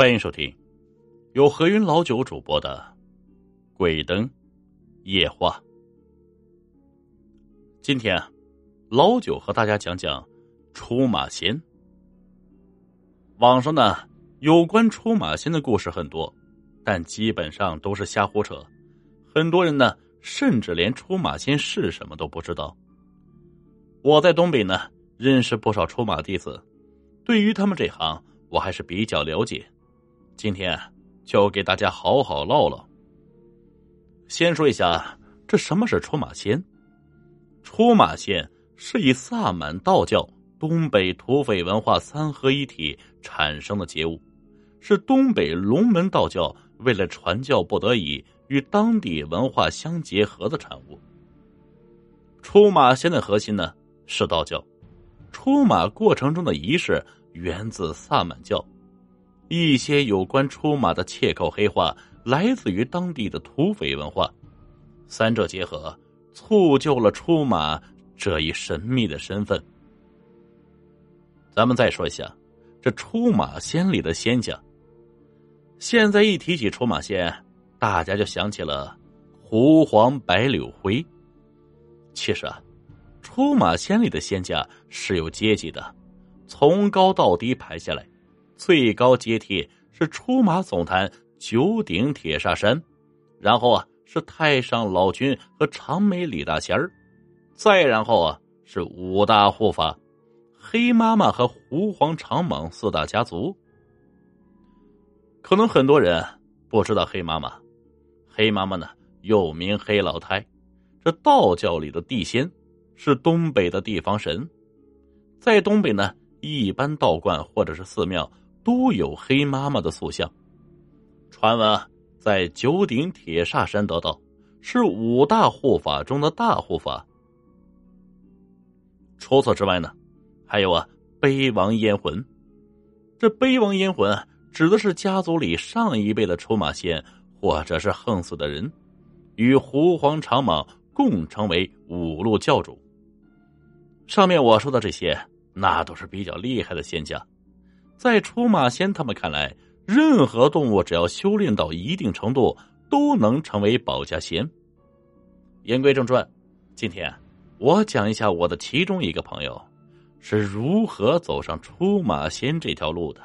欢迎收听由何云老九主播的《鬼灯夜话》。今天，老九和大家讲讲出马仙。网上呢，有关出马仙的故事很多，但基本上都是瞎胡扯。很多人呢，甚至连出马仙是什么都不知道。我在东北呢，认识不少出马弟子，对于他们这行，我还是比较了解。今天就给大家好好唠唠。先说一下，这什么是出马仙？出马仙是以萨满道教、东北土匪文化三合一体产生的结物，是东北龙门道教为了传教不得已与当地文化相结合的产物。出马仙的核心呢是道教，出马过程中的仪式源自萨满教。一些有关出马的切口黑话来自于当地的土匪文化，三者结合，促就了出马这一神秘的身份。咱们再说一下这出马仙里的仙家。现在一提起出马仙，大家就想起了狐黄白柳灰。其实啊，出马仙里的仙家是有阶级的，从高到低排下来。最高阶梯是出马总坛九鼎铁砂山，然后啊是太上老君和长眉李大仙儿，再然后啊是五大护法，黑妈妈和狐黄长蟒四大家族。可能很多人不知道黑妈妈，黑妈妈呢又名黑老太，这道教里的地仙，是东北的地方神，在东北呢一般道观或者是寺庙。都有黑妈妈的塑像，传闻在九鼎铁煞山得到，是五大护法中的大护法。除此之外呢，还有啊，碑王烟魂。这碑王烟魂指的是家族里上一辈的出马仙，或者是横死的人，与狐黄长蟒共成为五路教主。上面我说的这些，那都是比较厉害的仙家。在出马仙他们看来，任何动物只要修炼到一定程度，都能成为保家仙。言归正传，今天我讲一下我的其中一个朋友是如何走上出马仙这条路的。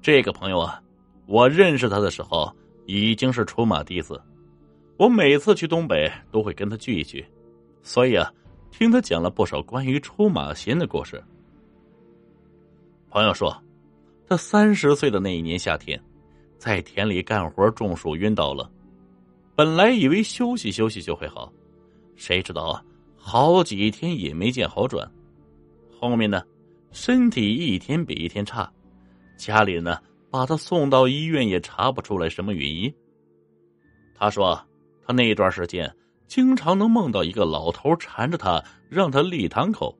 这个朋友啊，我认识他的时候已经是出马弟子，我每次去东北都会跟他聚一聚，所以啊，听他讲了不少关于出马仙的故事。朋友说，他三十岁的那一年夏天，在田里干活中暑晕倒了。本来以为休息休息就会好，谁知道啊，好几天也没见好转。后面呢，身体一天比一天差，家里呢把他送到医院也查不出来什么原因。他说，他那段时间经常能梦到一个老头缠着他，让他立堂口。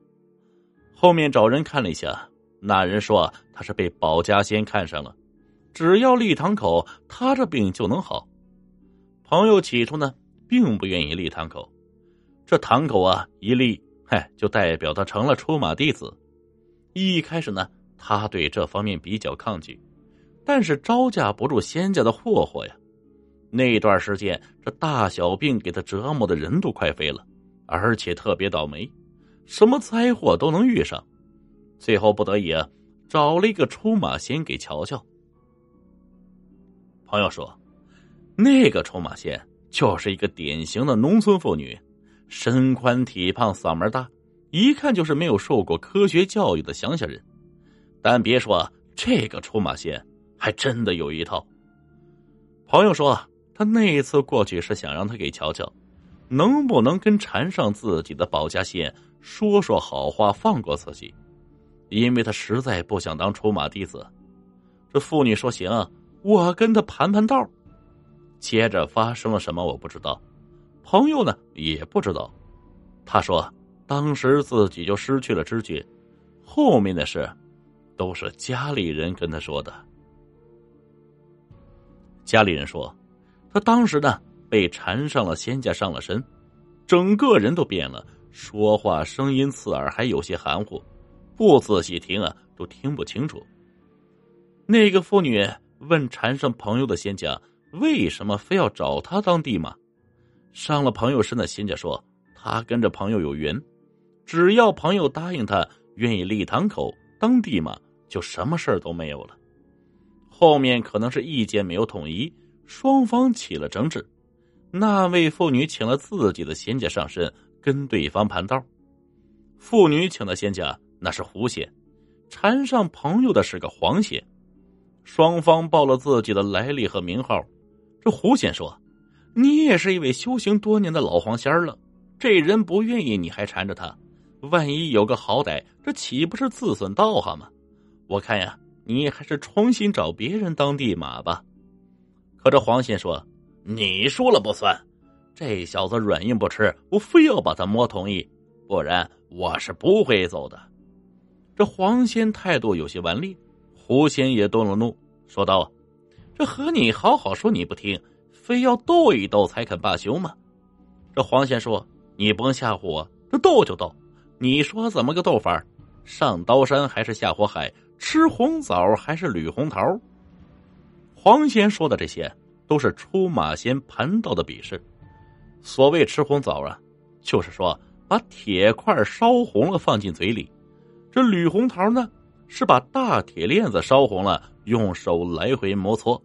后面找人看了一下。那人说他是被保家仙看上了，只要立堂口，他这病就能好。朋友起初呢，并不愿意立堂口，这堂口啊一立，嗨，就代表他成了出马弟子。一开始呢，他对这方面比较抗拒，但是招架不住仙家的霍霍呀。那段时间，这大小病给他折磨的人都快飞了，而且特别倒霉，什么灾祸都能遇上。最后不得已啊，找了一个出马仙给瞧瞧。朋友说，那个出马仙就是一个典型的农村妇女，身宽体胖，嗓门大，一看就是没有受过科学教育的乡下人。但别说这个出马仙，还真的有一套。朋友说，他那一次过去是想让他给瞧瞧，能不能跟缠上自己的保家仙说说好话，放过自己。因为他实在不想当出马弟子，这妇女说：“行，我跟他盘盘道。”接着发生了什么我不知道，朋友呢也不知道。他说当时自己就失去了知觉，后面的事都是家里人跟他说的。家里人说，他当时呢被缠上了仙家上了身，整个人都变了，说话声音刺耳，还有些含糊。不仔细听啊，都听不清楚。那个妇女问缠上朋友的仙家为什么非要找他当地马。上了朋友身的仙家说，他跟着朋友有缘，只要朋友答应他愿意立堂口当地马，就什么事儿都没有了。后面可能是意见没有统一，双方起了争执。那位妇女请了自己的仙家上身，跟对方盘道。妇女请的仙家那是狐仙，缠上朋友的是个黄仙。双方报了自己的来历和名号。这狐仙说。你也是一位修行多年的老黄仙了，这人不愿意，你还缠着他，万一有个好歹，这岂不是自损道行吗？我看呀，你还是重新找别人当地马吧。可这黄仙说：“你说了不算，这小子软硬不吃，我非要把他摸同意，不然我是不会走的。”这黄仙态度有些顽劣，狐仙也动了怒，说道：“这和你好好说，你不听。”非要斗一斗才肯罢休吗？这黄仙说：“你甭吓唬我，这斗就斗。你说怎么个斗法？上刀山还是下火海？吃红枣还是捋红桃？”黄仙说的这些都是出马仙盘道的比试。所谓吃红枣啊，就是说把铁块烧红了放进嘴里；这吕红桃呢，是把大铁链子烧红了，用手来回摩搓。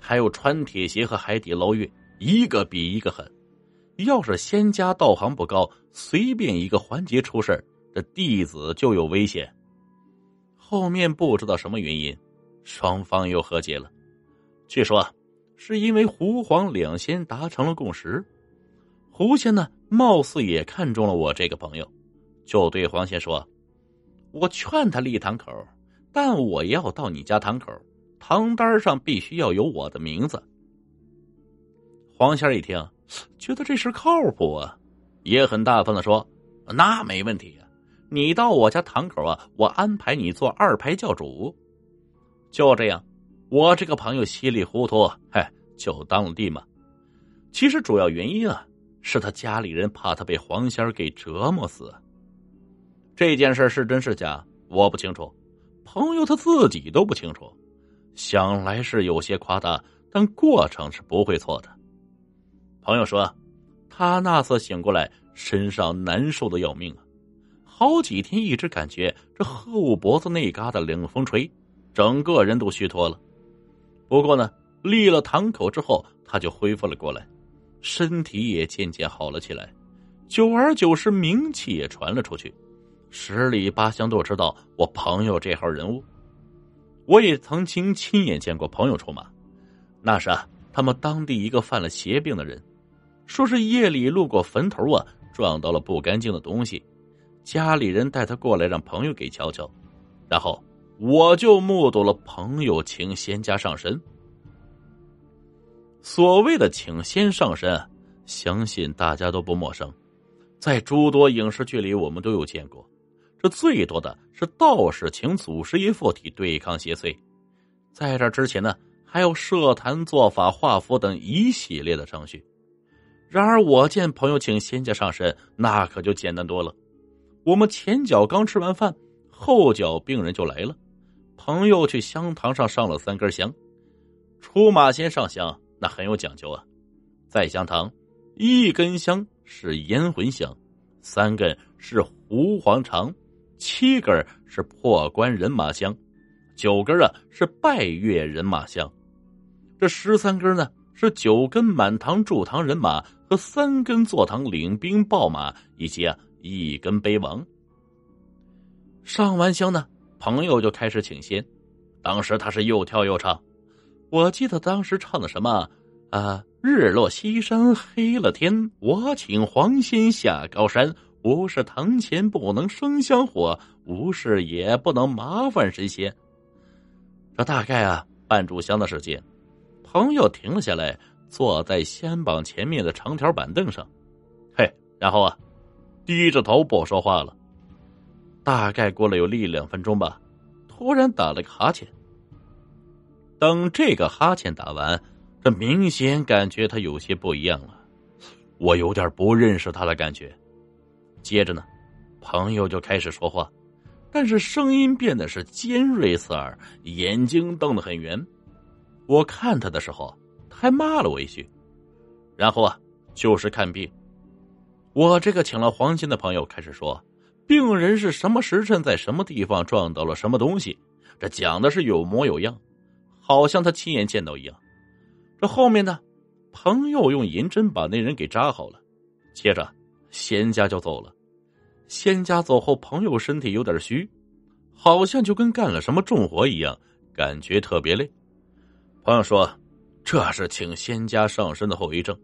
还有穿铁鞋和海底捞月，一个比一个狠。要是仙家道行不高，随便一个环节出事这弟子就有危险。后面不知道什么原因，双方又和解了。据说是因为狐黄两仙达成了共识。狐仙呢，貌似也看中了我这个朋友，就对黄仙说：“我劝他立堂口，但我要到你家堂口。”堂单上必须要有我的名字。黄仙一听，觉得这事靠谱啊，也很大方的说：“那没问题啊，你到我家堂口啊，我安排你做二排教主。”就这样，我这个朋友稀里糊涂，嘿，就当了地嘛。其实主要原因啊，是他家里人怕他被黄仙给折磨死。这件事是真是假，我不清楚，朋友他自己都不清楚。想来是有些夸大，但过程是不会错的。朋友说，他那次醒过来，身上难受的要命啊，好几天一直感觉这后脖子那嘎达冷风吹，整个人都虚脱了。不过呢，立了堂口之后，他就恢复了过来，身体也渐渐好了起来。久而久之，名气也传了出去，十里八乡都知道我朋友这号人物。我也曾经亲眼见过朋友出马，那是啊，他们当地一个犯了邪病的人，说是夜里路过坟头啊，撞到了不干净的东西，家里人带他过来让朋友给瞧瞧，然后我就目睹了朋友请仙家上身。所谓的请仙上身，相信大家都不陌生，在诸多影视剧里我们都有见过。这最多的是道士请祖师爷附体对抗邪祟，在这之前呢，还有设坛做法、画符等一系列的程序。然而我见朋友请仙家上身，那可就简单多了。我们前脚刚吃完饭，后脚病人就来了。朋友去香堂上上了三根香，出马仙上香那很有讲究啊，在香堂，一根香是烟魂香，三根是狐黄长。七根是破关人马香，九根啊是拜月人马香，这十三根呢是九根满堂驻堂人马和三根坐堂领兵报马，以及啊一根碑王。上完香呢，朋友就开始请仙，当时他是又跳又唱，我记得当时唱的什么啊？日落西山黑了天，我请黄仙下高山。不是堂前不能生香火，无事也不能麻烦神仙。这大概啊，半炷香的时间，朋友停了下来，坐在仙榜前面的长条板凳上，嘿，然后啊，低着头不说话了。大概过了有一两分钟吧，突然打了个哈欠。等这个哈欠打完，这明显感觉他有些不一样了，我有点不认识他的感觉。接着呢，朋友就开始说话，但是声音变得是尖锐刺耳，眼睛瞪得很圆。我看他的时候，他还骂了我一句。然后啊，就是看病。我这个请了黄金的朋友开始说，病人是什么时辰在什么地方撞到了什么东西，这讲的是有模有样，好像他亲眼见到一样。这后面呢，朋友用银针把那人给扎好了，接着仙家就走了。仙家走后，朋友身体有点虚，好像就跟干了什么重活一样，感觉特别累。朋友说，这是请仙家上身的后遗症，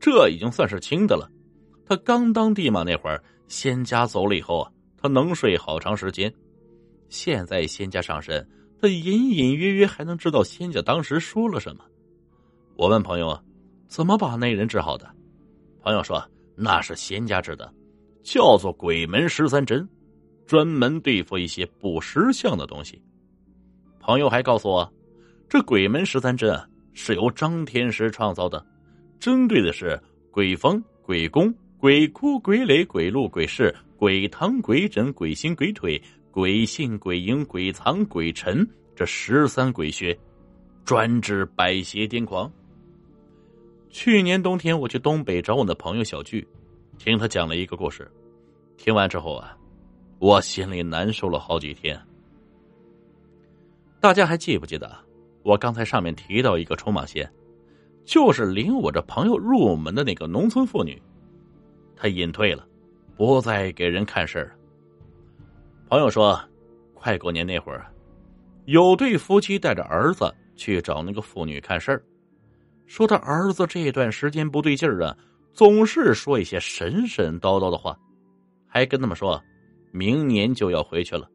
这已经算是轻的了。他刚当地马那会儿，仙家走了以后啊，他能睡好长时间。现在仙家上身，他隐隐约约还能知道仙家当时说了什么。我问朋友，怎么把那人治好的？朋友说，那是仙家治的。叫做鬼门十三针，专门对付一些不识相的东西。朋友还告诉我，这鬼门十三针啊是由张天师创造的，针对的是鬼风、鬼宫、鬼哭、鬼雷、鬼路、鬼市、鬼堂、鬼枕、鬼心、鬼腿、鬼信、鬼影、鬼藏、鬼沉这十三鬼穴，专治百邪癫狂。去年冬天，我去东北找我的朋友小聚。听他讲了一个故事，听完之后啊，我心里难受了好几天。大家还记不记得我刚才上面提到一个出马仙，就是领我这朋友入门的那个农村妇女，她隐退了，不再给人看事儿了。朋友说，快过年那会儿，有对夫妻带着儿子去找那个妇女看事儿，说他儿子这段时间不对劲儿啊。总是说一些神神叨叨的话，还跟他们说，明年就要回去了。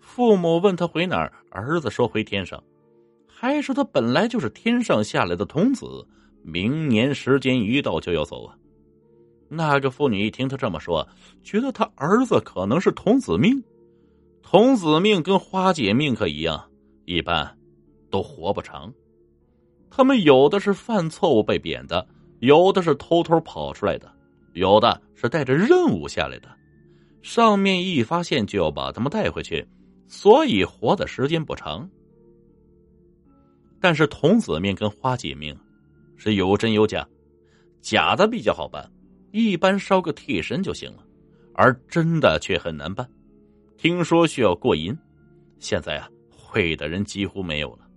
父母问他回哪儿，儿子说回天上，还说他本来就是天上下来的童子，明年时间一到就要走啊。那个妇女一听他这么说，觉得他儿子可能是童子命，童子命跟花姐命可一样，一般都活不长。他们有的是犯错误被贬的。有的是偷偷跑出来的，有的是带着任务下来的，上面一发现就要把他们带回去，所以活的时间不长。但是童子命跟花姐命是有真有假，假的比较好办，一般烧个替身就行了，而真的却很难办，听说需要过银，现在啊会的人几乎没有了，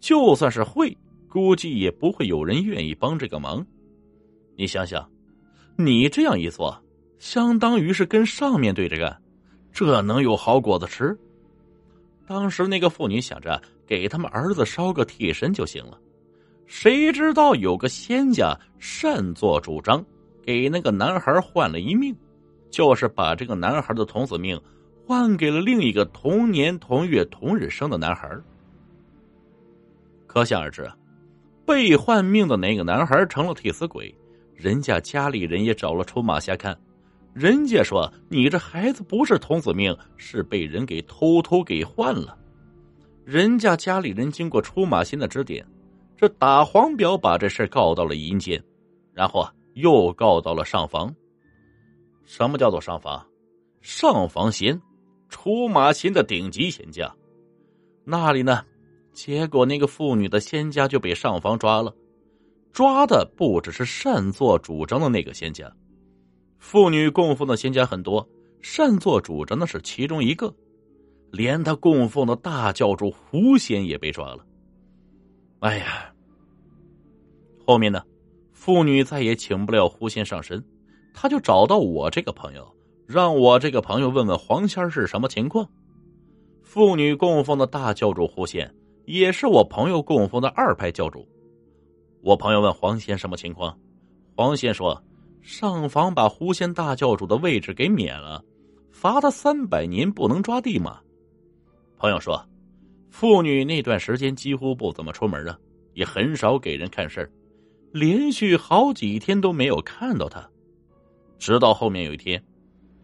就算是会。估计也不会有人愿意帮这个忙。你想想，你这样一做，相当于是跟上面对着干，这能有好果子吃？当时那个妇女想着给他们儿子烧个替身就行了，谁知道有个仙家擅作主张，给那个男孩换了一命，就是把这个男孩的童子命换给了另一个同年同月同日生的男孩。可想而知啊。被换命的那个男孩成了替死鬼，人家家里人也找了出马仙看，人家说你这孩子不是童子命，是被人给偷偷给换了。人家家里人经过出马仙的指点，这打黄表把这事告到了阴间，然后啊又告到了上房。什么叫做上房？上房仙，出马仙的顶级仙家，那里呢？结果，那个妇女的仙家就被上房抓了。抓的不只是擅作主张的那个仙家，妇女供奉的仙家很多，擅作主张的是其中一个。连他供奉的大教主狐仙也被抓了。哎呀，后面呢，妇女再也请不了狐仙上身，他就找到我这个朋友，让我这个朋友问问黄仙是什么情况。妇女供奉的大教主狐仙。也是我朋友供奉的二派教主。我朋友问黄仙什么情况，黄仙说：“上房把狐仙大教主的位置给免了，罚他三百年不能抓地马。”朋友说：“妇女那段时间几乎不怎么出门啊，也很少给人看事儿，连续好几天都没有看到他。直到后面有一天，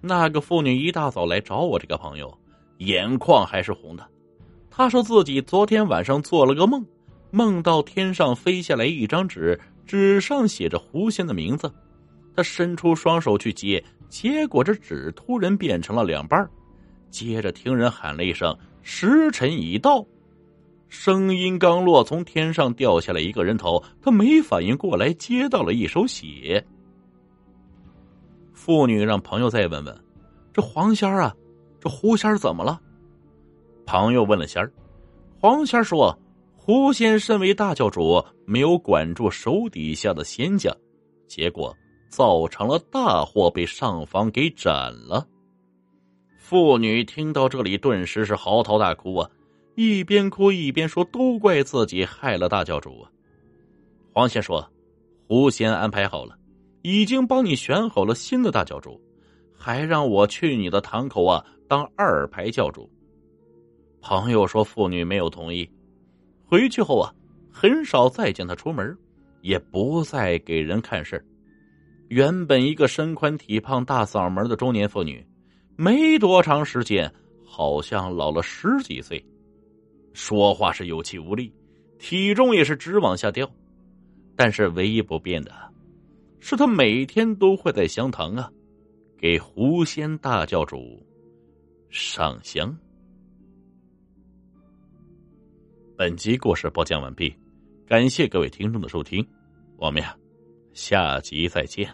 那个妇女一大早来找我这个朋友，眼眶还是红的。”他说自己昨天晚上做了个梦，梦到天上飞下来一张纸，纸上写着狐仙的名字。他伸出双手去接，结果这纸突然变成了两半接着听人喊了一声：“时辰已到。”声音刚落，从天上掉下来一个人头，他没反应过来，接到了一手血。妇女让朋友再问问：“这黄仙儿啊，这狐仙儿怎么了？”朋友问了仙儿，黄仙说：“狐仙身为大教主，没有管住手底下的仙家，结果造成了大祸，被上方给斩了。”妇女听到这里，顿时是嚎啕大哭啊！一边哭一边说：“都怪自己害了大教主啊！”黄仙说：“狐仙安排好了，已经帮你选好了新的大教主，还让我去你的堂口啊当二排教主。”朋友说：“妇女没有同意。”回去后啊，很少再见他出门，也不再给人看事原本一个身宽体胖、大嗓门的中年妇女，没多长时间，好像老了十几岁。说话是有气无力，体重也是直往下掉，但是唯一不变的，是他每天都会在香堂啊，给狐仙大教主上香。本集故事播讲完毕，感谢各位听众的收听，我们呀，下集再见。